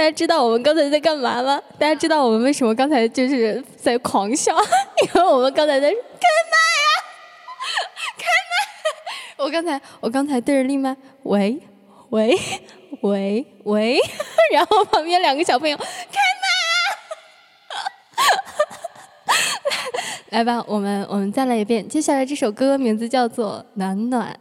大家知道我们刚才在干嘛吗？大家知道我们为什么刚才就是在狂笑？因为我们刚才在开麦啊，开麦！我刚才我刚才对着立麦，喂喂喂喂，然后旁边两个小朋友开麦啊！来吧，我们我们再来一遍。接下来这首歌名字叫做《暖暖》。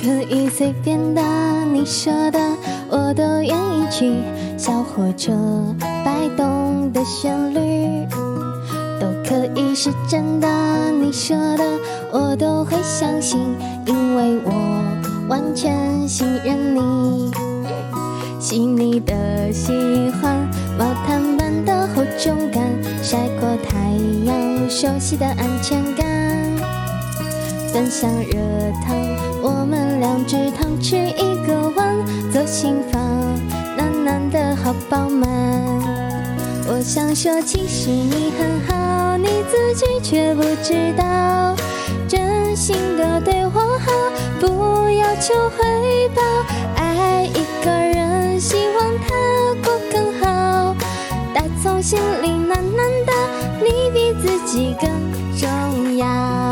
可以随便的，你说的，我都愿意去。小火车摆动的旋律，都可以是真的。你说的，我都会相信，因为我完全信任你。细腻的喜欢，毛毯般的厚重感，晒过太阳，熟悉的安全感，分享热汤。只汤吃一个碗，左心房暖暖的好饱满。我想说，其实你很好，你自己却不知道。真心的对我好，不要求回报。爱一个人，希望他过更好。打从心里暖暖的，你比自己更重要。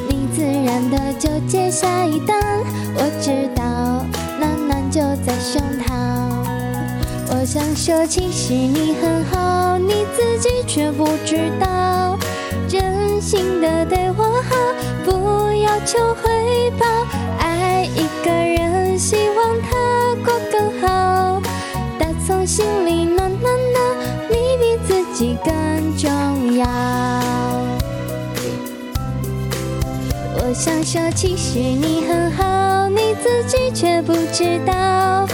自然的就接下一单，我知道暖暖就在胸膛。我想说，其实你很好，你自己却不知道。真心的对我好，不要求回报。爱一个人，希望他过更好。打从心里我想说，其实你很好，你自己却不知道。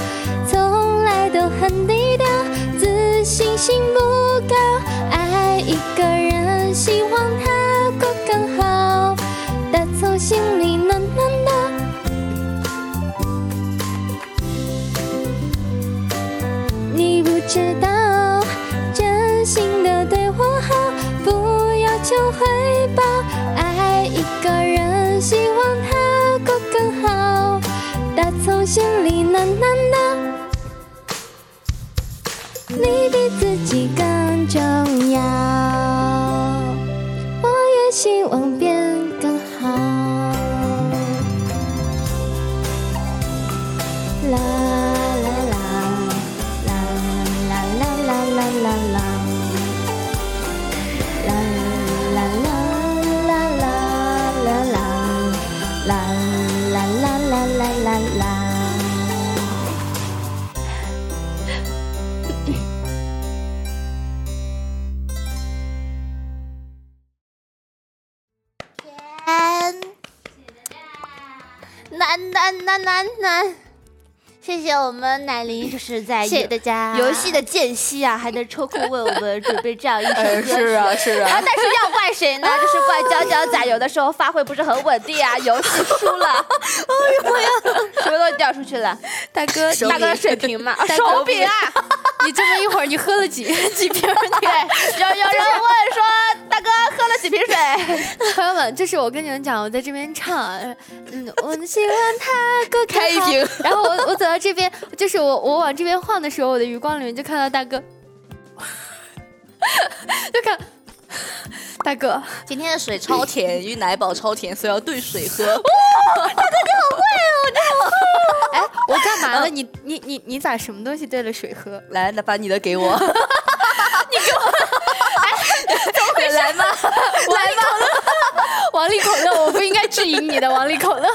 从来都很低调，自信心不高。爱一个人，希望他过更好，打从心里暖暖的。你不知道，心里暖暖的，你比自己更重要。我也希望变更好。啦啦啦啦啦啦啦啦啦啦。暖暖暖暖，谢谢我们奶林，就是在谢谢大家游戏的间隙啊，还能抽空为我们准备这样一首歌曲。是啊是啊。但是要怪谁呢？就是怪娇娇仔，有的时候发挥不是很稳定啊，游戏输了。哎呦呀，什么东西掉出去了？大哥，大哥水瓶嘛，手柄啊！你这么一会儿，你喝了几几瓶？对，有有人问说。几瓶水？朋友们，就是我跟你们讲，我在这边唱，嗯，我喜欢他，哥开一瓶。然后我我走到这边，就是我我往这边晃的时候，我的余光里面就看到大哥，就看大哥，今天的水超甜，因为奶宝超甜，所以要兑水喝。哎，我干嘛了？你你你你咋什么东西兑了水喝？来，那把你的给我。来吗？来吗？王力口乐，我不应该质疑你的，王力口乐。